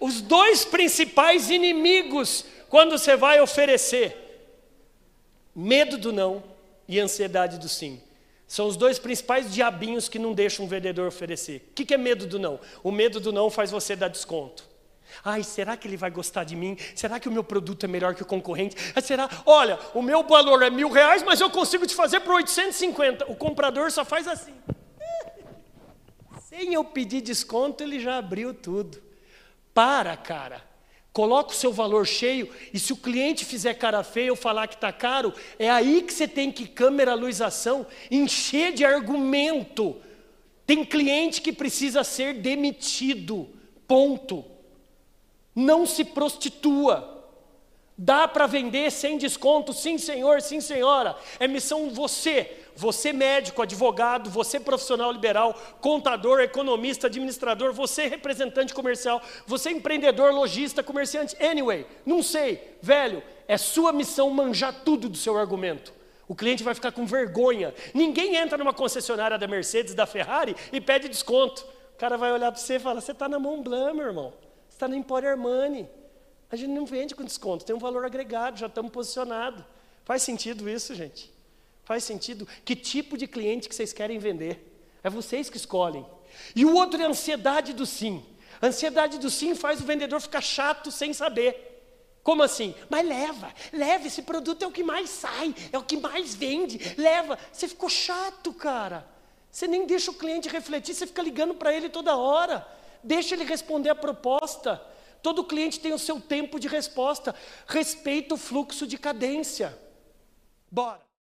Os dois principais inimigos quando você vai oferecer: medo do não e ansiedade do sim. São os dois principais diabinhos que não deixam um vendedor oferecer. O que é medo do não? O medo do não faz você dar desconto. Ai, será que ele vai gostar de mim? Será que o meu produto é melhor que o concorrente? Será? Olha, o meu valor é mil reais, mas eu consigo te fazer por 850. O comprador só faz assim. Sem eu pedir desconto, ele já abriu tudo. Para, cara. Coloca o seu valor cheio e se o cliente fizer cara feia ou falar que está caro, é aí que você tem que câmera, luz, ação, encher de argumento. Tem cliente que precisa ser demitido. Ponto. Não se prostitua. Dá para vender sem desconto? Sim, senhor, sim, senhora. É missão você. Você médico, advogado, você profissional liberal, contador, economista, administrador, você representante comercial, você empreendedor, lojista, comerciante, anyway, não sei, velho, é sua missão manjar tudo do seu argumento. O cliente vai ficar com vergonha. Ninguém entra numa concessionária da Mercedes, da Ferrari e pede desconto. O cara vai olhar para você e fala: Você está na Mont Blanc, meu irmão. Você está na Emporio Armani. A gente não vende com desconto, tem um valor agregado, já estamos posicionados. Faz sentido isso, gente? Faz sentido? Que tipo de cliente que vocês querem vender? É vocês que escolhem. E o outro é a ansiedade do sim. A ansiedade do sim faz o vendedor ficar chato sem saber. Como assim? Mas leva, leva, esse produto é o que mais sai, é o que mais vende, leva. Você ficou chato, cara. Você nem deixa o cliente refletir, você fica ligando para ele toda hora. Deixa ele responder a proposta. Todo cliente tem o seu tempo de resposta. Respeita o fluxo de cadência. Bora.